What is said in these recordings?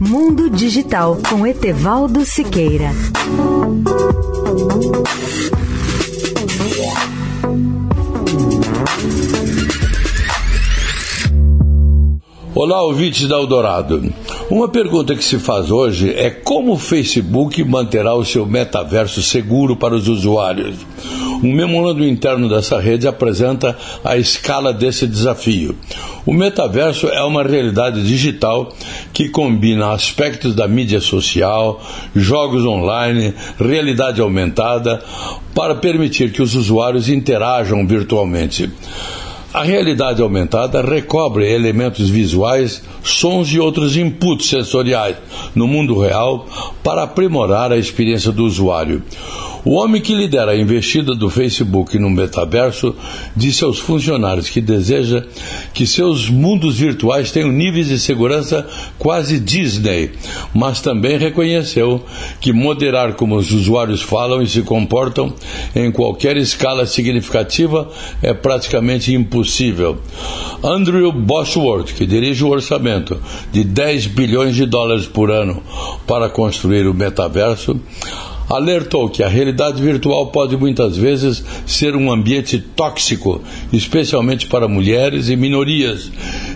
Mundo Digital com Etevaldo Siqueira. Olá, ouvintes da Eldorado. Uma pergunta que se faz hoje é como o Facebook manterá o seu metaverso seguro para os usuários. Um memorando interno dessa rede apresenta a escala desse desafio. O metaverso é uma realidade digital que combina aspectos da mídia social, jogos online, realidade aumentada, para permitir que os usuários interajam virtualmente. A realidade aumentada recobre elementos visuais, sons e outros inputs sensoriais no mundo real para aprimorar a experiência do usuário. O homem que lidera a investida do Facebook no metaverso disse aos funcionários que deseja que seus mundos virtuais tenham níveis de segurança quase Disney, mas também reconheceu que moderar como os usuários falam e se comportam em qualquer escala significativa é praticamente impossível. Andrew Bosworth, que dirige o orçamento de 10 bilhões de dólares por ano para construir o metaverso, alertou que a realidade virtual pode muitas vezes ser um ambiente tóxico, especialmente para mulheres e minorias,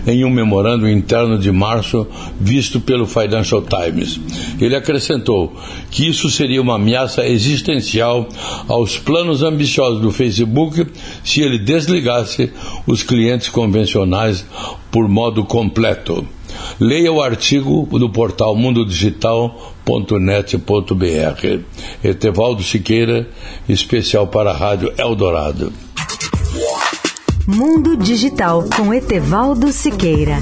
em um memorando interno de março visto pelo Financial Times. Ele acrescentou que isso seria uma ameaça existencial aos planos ambiciosos do Facebook se ele desligasse os clientes convencionais por modo completo. Leia o artigo no portal mundodigital.net.br. Etevaldo Siqueira, especial para a Rádio Eldorado. Mundo Digital com Etevaldo Siqueira.